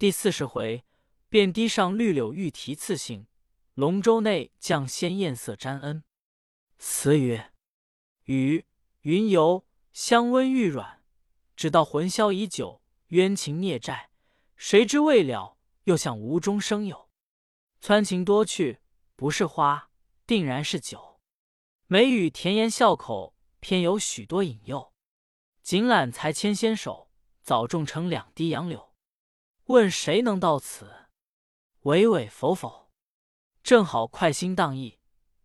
第四十回，便堤上绿柳玉题次姓，龙舟内降仙艳色沾恩。词曰：雨云游，香温玉软，只道魂消已久，冤情孽债，谁知未了，又向无中生有。穿情多去，不是花，定然是酒。美语甜言笑口，偏有许多引诱。锦缆才牵纤手，早种成两滴杨柳。问谁能到此？娓娓否否。正好快心荡意，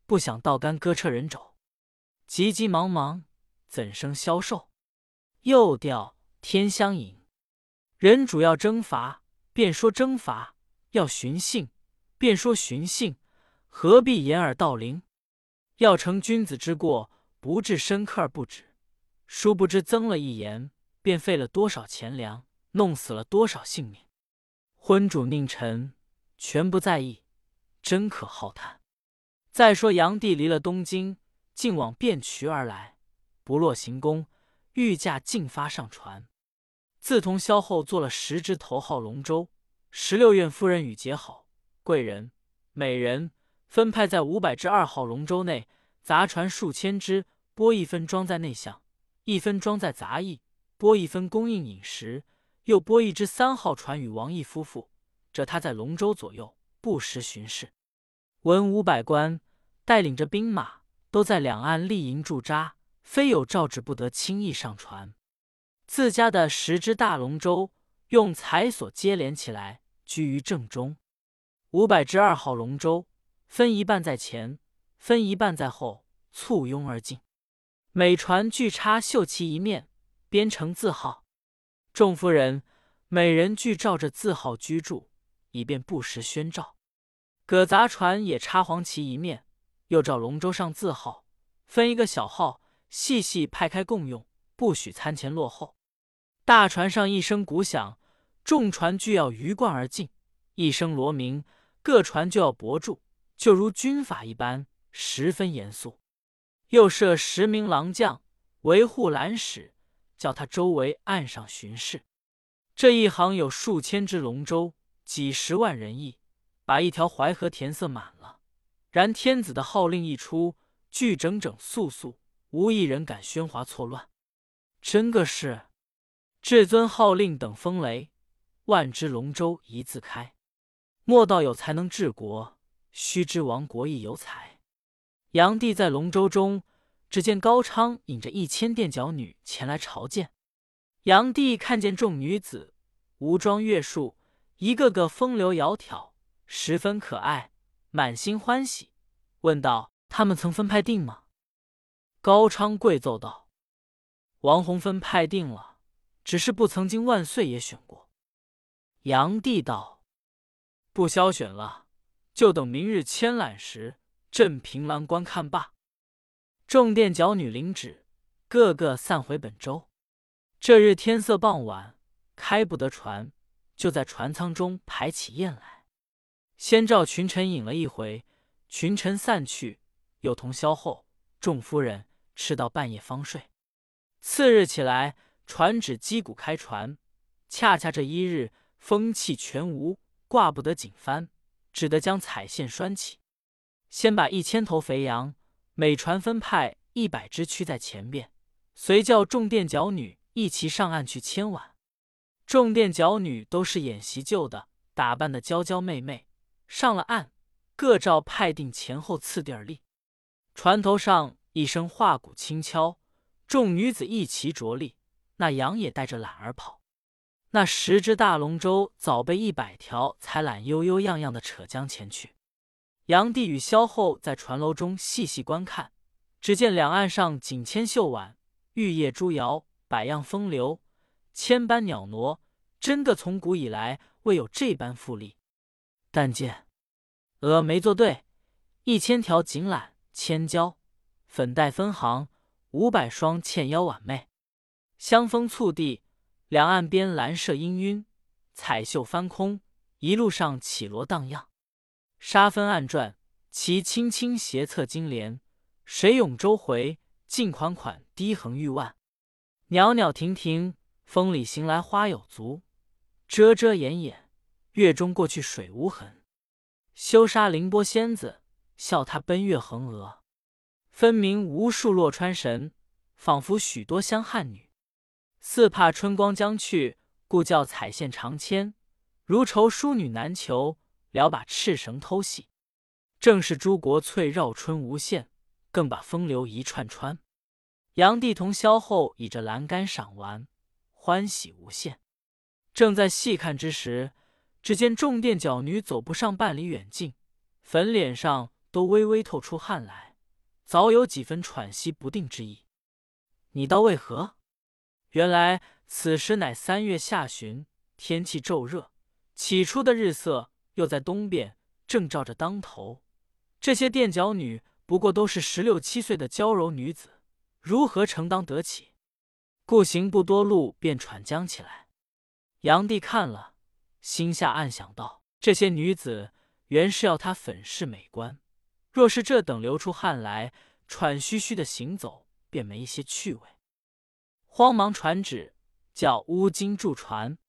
不想倒干割车人肘。急急忙忙，怎生消瘦？又调天香引。人主要征伐，便说征伐；要寻衅，便说寻衅。何必掩耳盗铃？要成君子之过，不至深刻而不止。殊不知增了一言，便费了多少钱粮，弄死了多少性命。昏主佞臣全不在意，真可好叹。再说炀帝离了东京，竟往汴渠而来，不落行宫，御驾进发上船。自同萧后做了十只头号龙舟，十六院夫人与结好贵人、美人分派在五百只二号龙舟内，杂船数千只，拨一分装在内向，一分装在杂役，拨一分供应饮食。又拨一只三号船与王毅夫妇，这他在龙舟左右不时巡视。文武百官带领着兵马，都在两岸立营驻扎，非有诏旨不得轻易上船。自家的十只大龙舟用彩索接连起来，居于正中。五百只二号龙舟分一半在前，分一半在后，簇拥而进。每船俱插绣旗一面，编成字号。众夫人、每人俱照着字号居住，以便不时宣召。葛杂船也插黄旗一面，又照龙舟上字号，分一个小号，细细派开共用，不许参前落后。大船上一声鼓响，众船俱要鱼贯而进；一声锣鸣，各船就要泊住，就如军法一般，十分严肃。又设十名郎将维护缆使。叫他周围岸上巡视。这一行有数千只龙舟，几十万人役，把一条淮河填塞满了。然天子的号令一出，俱整整肃肃，无一人敢喧哗错乱。真个是至尊号令等风雷，万只龙舟一字开。莫道有才能治国，须知亡国亦有才。炀帝在龙舟中。只见高昌引着一千垫脚女前来朝见，杨帝看见众女子无装月束，一个个风流窈窕，十分可爱，满心欢喜，问道：“他们曾分派定吗？”高昌跪奏道：“王弘分派定了，只是不曾经万岁爷选过。”杨帝道：“不消选了，就等明日牵揽时，朕凭栏观看罢。”众殿角女领旨，个个散回本州。这日天色傍晚，开不得船，就在船舱中排起宴来。先召群臣饮了一回，群臣散去，又同萧后、众夫人吃到半夜方睡。次日起来，传旨击鼓开船。恰恰这一日，风气全无，挂不得锦帆，只得将彩线拴起。先把一千头肥羊。每船分派一百只驱在前边，随叫众垫脚女一齐上岸去牵挽。众垫脚女都是演习旧的，打扮的娇娇媚媚。上了岸，各照派定前后次第而立。船头上一声画鼓轻敲，众女子一齐着力。那羊也带着缆儿跑。那十只大龙舟早被一百条彩缆悠悠样样的扯将前去。炀帝与萧后在船楼中细细观看，只见两岸上锦千绣挽，玉叶珠摇，百样风流，千般袅娜，真个从古以来未有这般富丽。但见峨眉作对，一千条锦缆千娇，粉黛分行，五百双纤腰婉媚，香风簇地，两岸边蓝射氤氲，彩绣翻空，一路上绮罗荡漾。沙分暗转，其轻轻斜侧金莲；水涌周回，尽款款低横玉腕。袅袅婷婷，风里行来花有足；遮遮掩掩，月中过去水无痕。休杀凌波仙子，笑他奔月横娥。分明无数洛川神，仿佛许多香汉女。似怕春光将去，故叫彩线长牵。如愁淑女难求，聊把赤绳偷戏。正是朱国翠绕春无限，更把风流一串串。杨帝同萧后倚着栏杆赏玩，欢喜无限。正在细看之时，只见众垫脚女走不上半里远近，粉脸上都微微透出汗来，早有几分喘息不定之意。你道为何？原来此时乃三月下旬，天气骤热，起初的日色又在东边，正照着当头。这些垫脚女不过都是十六七岁的娇柔女子，如何承当得起？故行不多路，便喘将起来。杨帝看了。心下暗想道：“这些女子原是要他粉饰美观，若是这等流出汗来、喘吁吁的行走，便没一些趣味。”慌忙传旨，叫乌金驻船。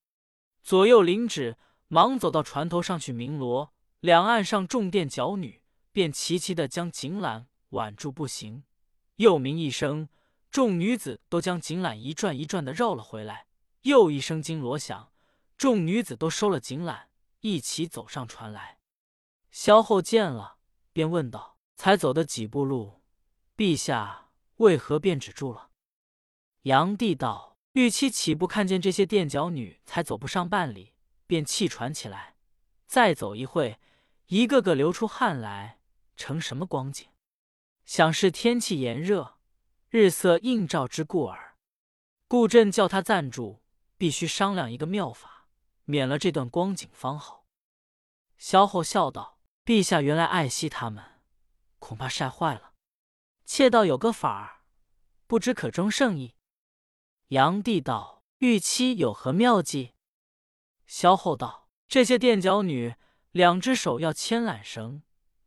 左右领旨，忙走到船头上去鸣锣。两岸上众垫脚女便齐齐的将锦缆挽住不行。又鸣一声，众女子都将锦缆一转一转的绕了回来。又一声金锣响。众女子都收了锦缆，一起走上船来。萧后见了，便问道：“才走的几步路，陛下为何便止住了？”杨帝道：“玉妻岂不看见这些垫脚女才走不上半里，便气喘起来？再走一会，一个个流出汗来，成什么光景？想是天气炎热，日色映照之故耳。故朕叫他暂住，必须商量一个妙法。”免了这段光景方好。萧后笑道：“陛下原来爱惜他们，恐怕晒坏了。妾道有个法儿，不知可中圣意。”杨帝道：“玉妻有何妙计？”萧后道：“这些垫脚女，两只手要牵缆绳，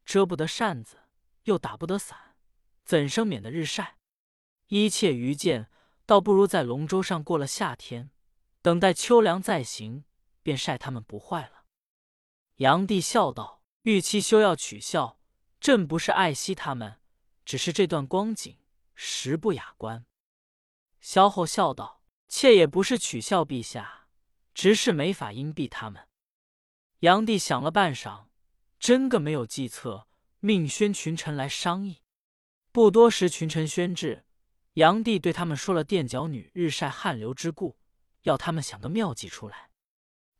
遮不得扇子，又打不得伞，怎生免得日晒？一切愚见，倒不如在龙舟上过了夏天，等待秋凉再行。”便晒他们不坏了。杨帝笑道：“玉妻休要取笑，朕不是爱惜他们，只是这段光景实不雅观。”萧后笑道：“妾也不是取笑陛下，只是没法荫蔽他们。”杨帝想了半晌，真个没有计策，命宣群臣来商议。不多时，群臣宣至，杨帝对他们说了垫脚女日晒汗流之故，要他们想个妙计出来。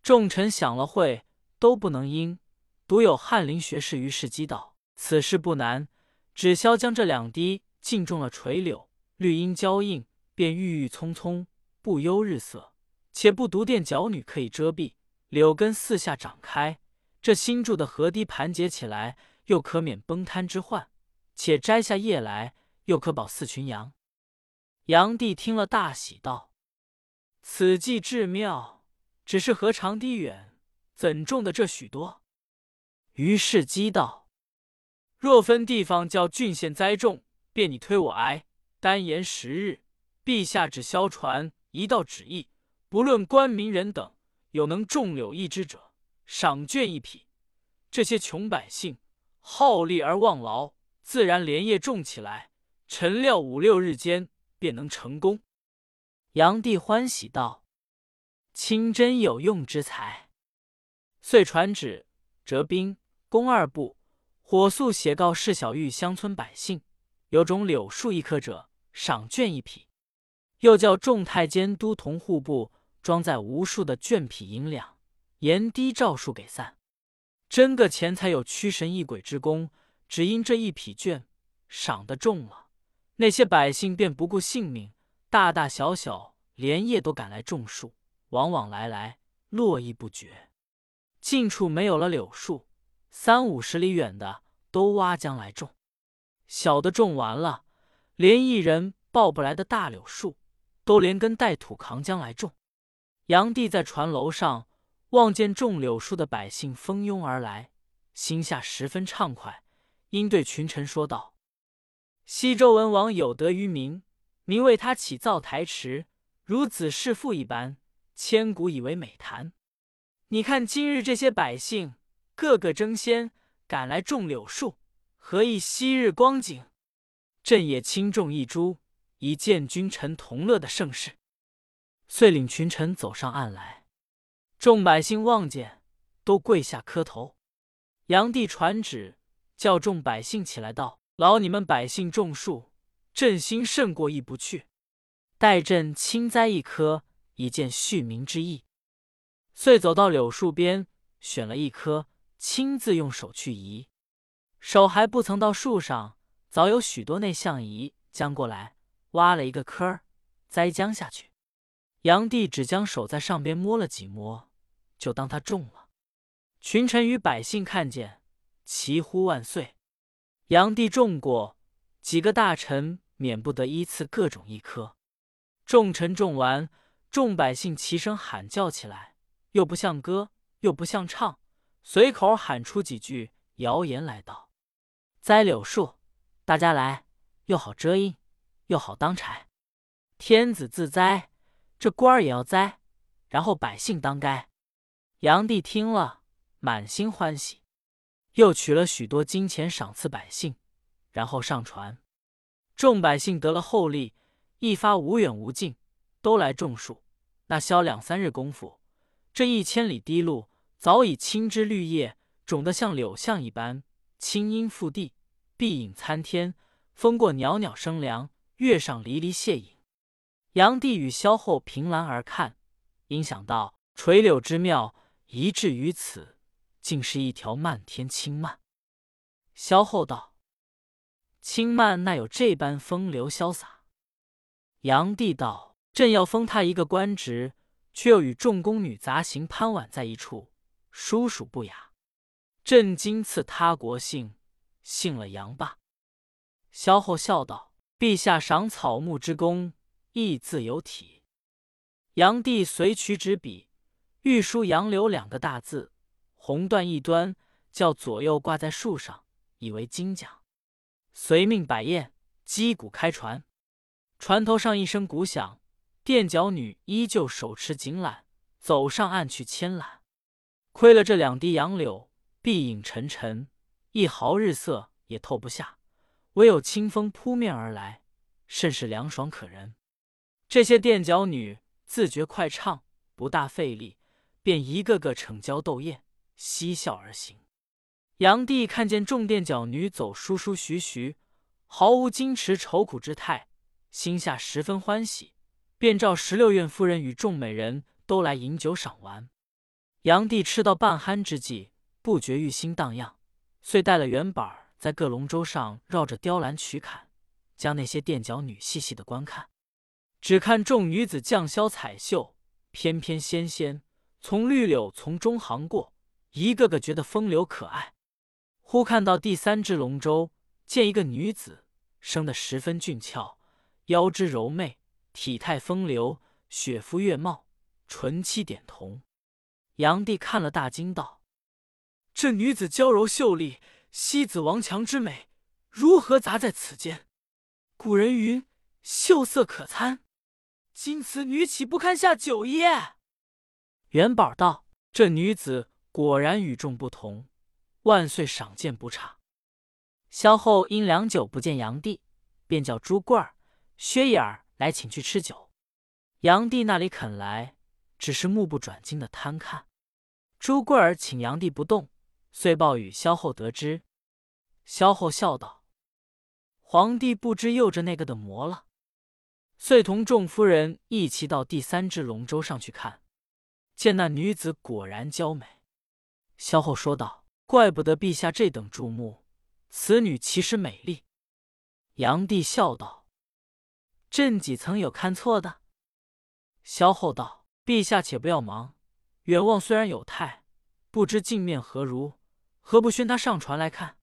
众臣想了会，都不能应。独有翰林学士于世基道：“此事不难，只消将这两滴浸中了垂柳，绿荫交映，便郁郁葱葱，不忧日色。且不独垫脚女可以遮蔽，柳根四下长开，这新筑的河堤盘结起来，又可免崩坍之患。且摘下叶来，又可保四群羊。”杨帝听了大喜道：“此计至妙。”只是河长堤远，怎种的这许多？于是讥道：“若分地方叫郡县栽种，便你推我挨，单言十日，陛下只消传一道旨意，不论官民人等，有能种柳一枝者，赏绢一匹。这些穷百姓好利而忘劳，自然连夜种起来，臣料五六日间便能成功。”杨帝欢喜道。清真有用之才，遂传旨，折兵攻二部，火速写告市小玉乡村百姓：有种柳树一棵者，赏绢一匹。又叫众太监都同户部装载无数的绢匹银两，沿低诏书给散。真个钱财有驱神异鬼之功，只因这一匹绢赏得重了，那些百姓便不顾性命，大大小小连夜都赶来种树。往往来来，络绎不绝。近处没有了柳树，三五十里远的都挖将来种。小的种完了，连一人抱不来的大柳树，都连根带土扛将来种。杨帝在船楼上望见种柳树的百姓蜂拥而来，心下十分畅快，因对群臣说道：“西周文王有德于民，民为他起造台池，如子弑父一般。”千古以为美谈，你看今日这些百姓，个个争先赶来种柳树，何以昔日光景？朕也轻重一株，以见君臣同乐的盛世。”遂领群臣走上岸来，众百姓望见，都跪下磕头。炀帝传旨，叫众百姓起来，道：“劳你们百姓种树，朕心甚过意不去。待朕亲栽一棵，以见恤民之意。”遂走到柳树边，选了一棵，亲自用手去移。手还不曾到树上，早有许多内相仪将过来，挖了一个坑，栽将下去。炀帝只将手在上边摸了几摸，就当他中了。群臣与百姓看见，齐呼万岁。炀帝中过，几个大臣免不得依次各种一颗。众臣种完，众百姓齐声喊叫起来。又不像歌，又不像唱，随口喊出几句谣言来道：“栽柳树，大家来，又好遮阴，又好当柴。天子自栽，这官儿也要栽，然后百姓当该。”炀帝听了，满心欢喜，又取了许多金钱赏赐百姓，然后上船。众百姓得了厚利，一发无远无近，都来种树。那消两三日功夫。这一千里堤路早已青枝绿叶，种得像柳巷一般，青荫覆地，碧影参天，风过袅袅生凉，月上离离泻影。杨帝与萧后凭栏而看，因想到垂柳之妙，一至于此，竟是一条漫天青蔓。萧后道：“青蔓那有这般风流潇洒？”杨帝道：“朕要封他一个官职。”却又与众宫女杂行攀挽在一处，殊属不雅。朕今赐他国姓，姓了杨吧。萧后笑道：“陛下赏草木之功，亦自有体。”炀帝随取纸笔，欲书“杨柳”两个大字，红缎一端，叫左右挂在树上，以为金奖。随命摆宴，击鼓开船，船头上一声鼓响。垫脚女依旧手持锦缆，走上岸去牵缆。亏了这两滴杨柳，碧影沉沉，一毫日色也透不下。唯有清风扑面而来，甚是凉爽可人。这些垫脚女自觉快唱，不大费力，便一个个逞娇斗艳，嬉笑而行。炀帝看见众垫脚女走舒舒徐徐，毫无矜持愁苦之态，心下十分欢喜。便召十六院夫人与众美人都来饮酒赏玩。炀帝吃到半酣之际，不觉欲心荡漾，遂带了元宝在各龙舟上绕着雕栏曲坎，将那些垫脚女细细的观看。只看众女子绛绡彩绣，翩翩纤纤，从绿柳丛中行过，一个个觉得风流可爱。忽看到第三只龙舟，见一个女子生得十分俊俏，腰肢柔媚。体态风流，雪肤月貌，唇漆点瞳。炀帝看了，大惊道：“这女子娇柔秀丽，西子王强之美，如何杂在此间？古人云：秀色可餐，今此女岂不堪下酒宴？”元宝道：“这女子果然与众不同，万岁赏鉴不差。”萧后因良久不见杨帝，便叫朱贵儿、薛眼儿。来请去吃酒，杨帝那里肯来，只是目不转睛的贪看。朱贵儿请杨帝不动，遂报与萧后得知。萧后笑道：“皇帝不知又着那个的魔了。”遂同众夫人一齐到第三只龙舟上去看，见那女子果然娇美。萧后说道：“怪不得陛下这等注目，此女其实美丽。”杨帝笑道。朕几曾有看错的？萧后道：“陛下且不要忙，远望虽然有态，不知镜面何如？何不宣他上船来看？”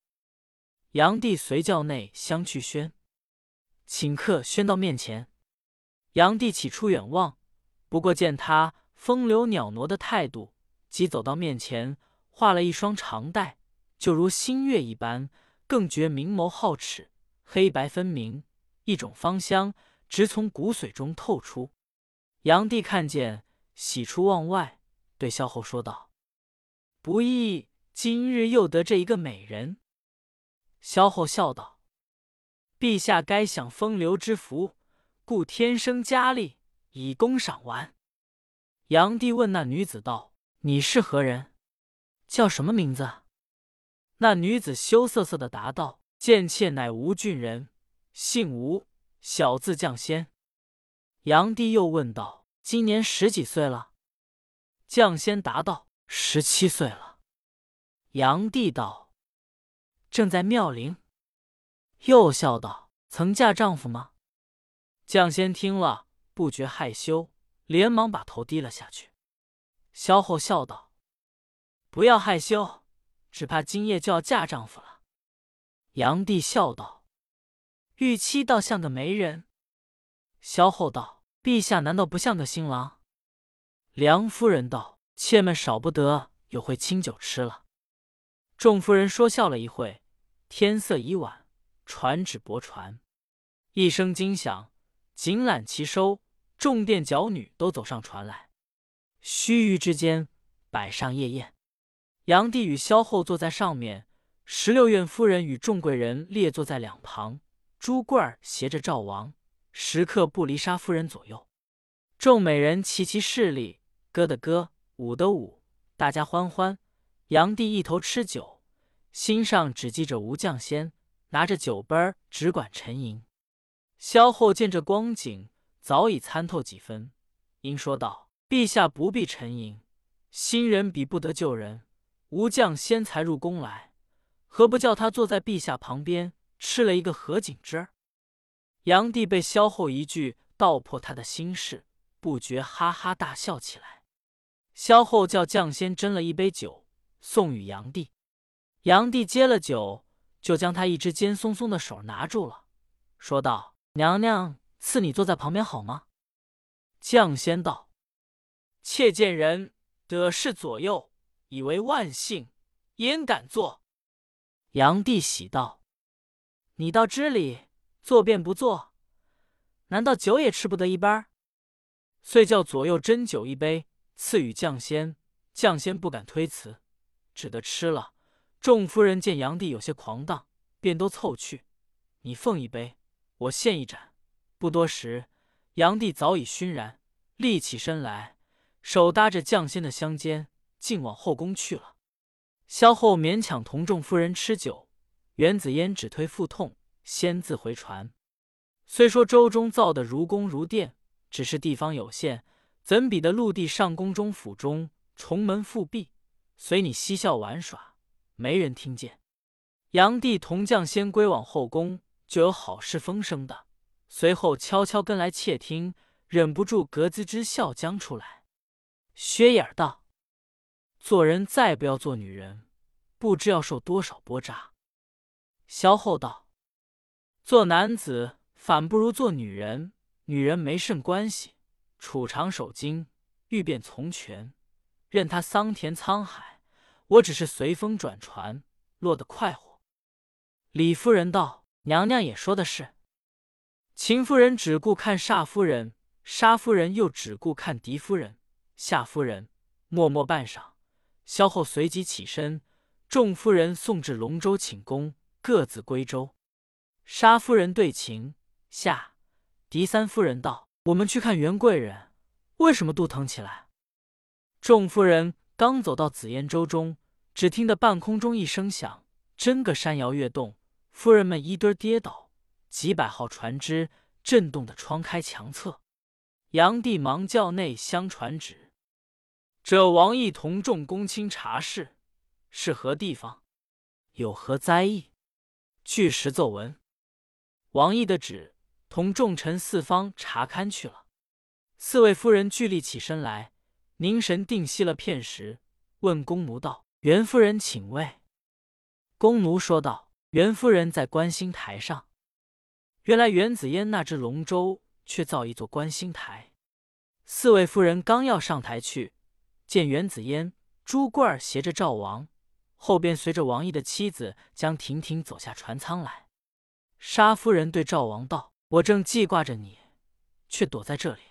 杨帝随叫内相去宣，请客宣到面前。炀帝起初远望，不过见他风流袅娜的态度，即走到面前，画了一双长带，就如新月一般，更觉明眸皓齿，黑白分明，一种芳香。直从骨髓中透出，炀帝看见，喜出望外，对萧后说道：“不意今日又得这一个美人。”萧后笑道：“陛下该享风流之福，故天生佳丽以供赏玩。”炀帝问那女子道：“你是何人？叫什么名字？”那女子羞涩涩的答道：“贱妾乃吴郡人，姓吴，小字绛仙。”炀帝又问道：“今年十几岁了？”绛仙答道：“十七岁了。”炀帝道：“正在妙龄。”又笑道：“曾嫁丈夫吗？”绛仙听了，不觉害羞，连忙把头低了下去。萧后笑道：“不要害羞。”只怕今夜就要嫁丈夫了。炀帝笑道：“玉妻倒像个媒人。”萧后道：“陛下难道不像个新郎？”梁夫人道：“妾们少不得有会清酒吃了。”众夫人说笑了一会，天色已晚，传旨泊船。一声惊响，锦缆齐收，众殿角女都走上船来。须臾之间，摆上夜宴。炀帝与萧后坐在上面，十六院夫人与众贵人列坐在两旁，朱贵儿携着赵王，时刻不离沙夫人左右。众美人齐齐势力，歌的歌，舞的舞，大家欢欢。炀帝一头吃酒，心上只记着吴绛仙，拿着酒杯儿只管沉吟。萧后见这光景，早已参透几分，因说道：“陛下不必沉吟，新人比不得旧人。”吴将先才入宫来，何不叫他坐在陛下旁边，吃了一个合卺之儿？炀帝被萧后一句道破他的心事，不觉哈哈大笑起来。萧后叫将先斟了一杯酒，送与炀帝。炀帝接了酒，就将他一只尖松松的手拿住了，说道：“娘娘赐你坐在旁边好吗？”将仙道：“妾见人得势左右。”以为万幸，焉敢坐？杨帝喜道：“你倒知礼，坐便不坐。难道酒也吃不得一杯？”遂叫左右斟酒一杯，赐与将仙。将仙不敢推辞，只得吃了。众夫人见杨帝有些狂荡，便都凑去：“你奉一杯，我献一盏。”不多时，炀帝早已熏然，立起身来，手搭着将仙的香肩。竟往后宫去了。萧后勉强同众夫人吃酒，袁子嫣只推腹痛，先自回船。虽说舟中造的如宫如殿，只是地方有限，怎比得陆地上宫中府中重门复闭，随你嬉笑玩耍，没人听见。炀帝同将先归往后宫，就有好事风声的，随后悄悄跟来窃听，忍不住咯吱之笑将出来。薛眼道。做人再不要做女人，不知要受多少波扎。萧后道：“做男子反不如做女人。女人没甚关系，储长守经，欲变从权，任他桑田沧海。我只是随风转船，落得快活。”李夫人道：“娘娘也说的是。”秦夫人只顾看煞夫人，沙夫人又只顾看狄夫人、夏夫人，默默半晌。萧后随即起身，众夫人送至龙舟寝宫，各自归舟。沙夫人对秦夏狄三夫人道：“我们去看袁贵人，为什么肚疼起来？”众夫人刚走到紫烟舟中，只听得半空中一声响，真个山摇月动，夫人们一堆跌倒，几百号船只震动的窗开墙侧。炀帝忙叫内相传旨。这王毅同众公卿查事，是何地方？有何灾异？据实奏闻。王毅的旨，同众臣四方查勘去了。四位夫人俱立起身来，凝神定息了片时，问宫奴道：“袁夫人请位。”宫奴说道：“袁夫人在观星台上。”原来袁子嫣那只龙舟，却造一座观星台。四位夫人刚要上台去。见袁子嫣、朱贵儿携着赵王，后边随着王毅的妻子江婷婷走下船舱来。沙夫人对赵王道：“我正记挂着你，却躲在这里。”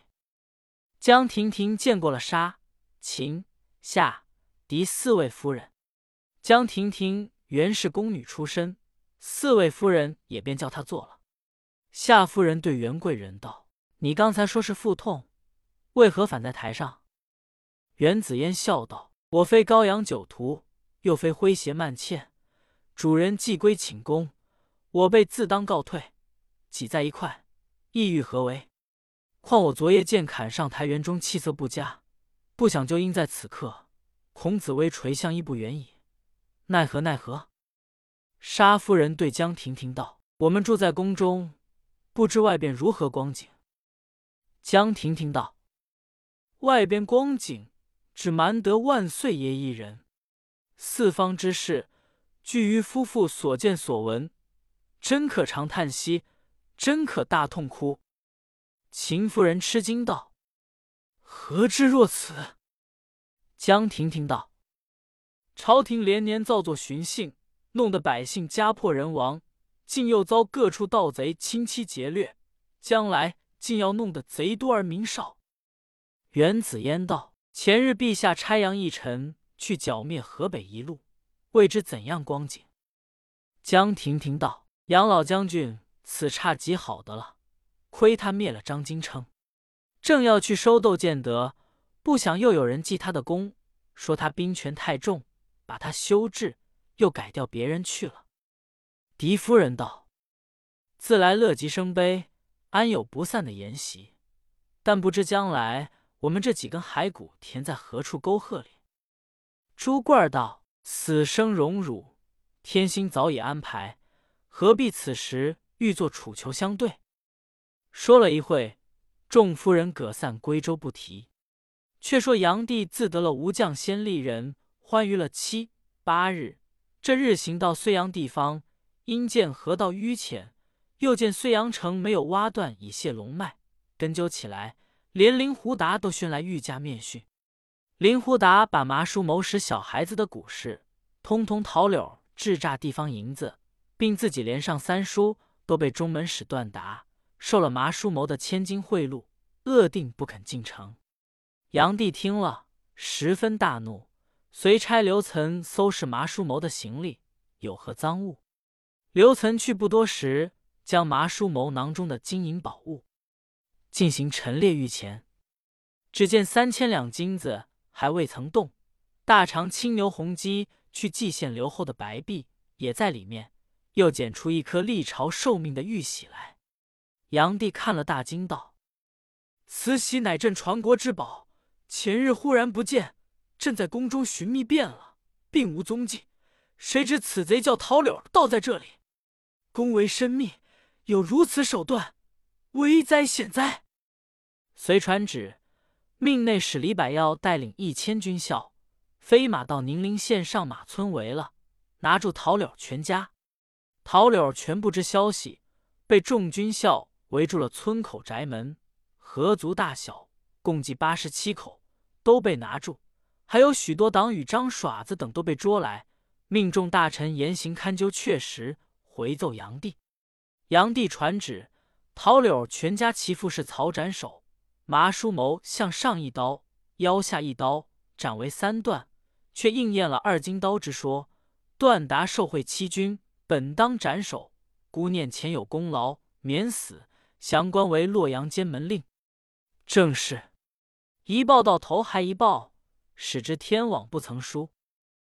江婷婷见过了沙、秦、夏、狄四位夫人。江婷婷原是宫女出身，四位夫人也便叫她坐了。夏夫人对袁贵人道：“你刚才说是腹痛，为何反在台上？”袁子嫣笑道：“我非高阳酒徒，又非诙谐慢欠，主人既归寝宫，我辈自当告退，挤在一块，意欲何为？况我昨夜见坎上台园中气色不佳，不想就因在此刻，孔子微垂向亦不远矣，奈何奈何？”沙夫人对江婷婷道：“我们住在宫中，不知外边如何光景。”江婷婷道：“外边光景。”只瞒得万岁爷一人，四方之事，据于夫妇所见所闻，真可长叹息，真可大痛哭。秦夫人吃惊道：“何至若此？”江婷婷道：“朝廷连年造作寻衅，弄得百姓家破人亡，竟又遭各处盗贼侵欺劫掠，将来竟要弄得贼多而民少。”袁子嫣道。前日陛下差杨义臣去剿灭河北一路，未知怎样光景。江婷婷道：“杨老将军此差极好的了，亏他灭了张金称，正要去收窦建德，不想又有人记他的功，说他兵权太重，把他休治，又改掉别人去了。”狄夫人道：“自来乐极生悲，安有不散的筵席？但不知将来。”我们这几根骸骨填在何处沟壑里？朱贵儿道：“死生荣辱，天心早已安排，何必此时欲作楚囚相对？”说了一会，众夫人各散归舟，不提。却说炀帝自得了吴将先丽人，欢娱了七八日。这日行到睢阳地方，因见河道淤浅，又见睢阳城没有挖断以泄龙脉，根究起来。连林胡达都寻来御驾面训。林胡达把麻叔谋使小孩子的古事，通通桃柳制诈地方银子，并自己连上三书，都被中门使断达受了麻叔谋的千金贿赂，恶定不肯进城。炀帝听了，十分大怒，遂差刘岑搜视麻叔谋的行李有何赃物。刘岑去不多时，将麻叔谋囊中的金银宝物。进行陈列御前，只见三千两金子还未曾动，大长青牛红鸡去祭献留后的白璧也在里面，又捡出一颗历朝受命的玉玺来。炀帝看了大惊，道：“此玺乃朕传国之宝，前日忽然不见，朕在宫中寻觅遍了，并无踪迹，谁知此贼叫桃柳倒在这里，宫为深密，有如此手段，危哉险哉！”遂传旨，命内史李百耀带领一千军校，飞马到宁陵县上马村围了，拿住陶柳全家。陶柳全不知消息，被众军校围住了村口宅门，合族大小共计八十七口，都被拿住，还有许多党羽张耍子等都被捉来，命众大臣严刑勘究确实，回奏炀帝。炀帝传旨，陶柳全家其父是曹斩首。麻叔谋向上一刀，腰下一刀，斩为三段，却应验了二金刀之说。段达受贿欺君，本当斩首，孤念前有功劳，免死，降官为洛阳监门令。正是一报到头还一报，使之天网不曾疏。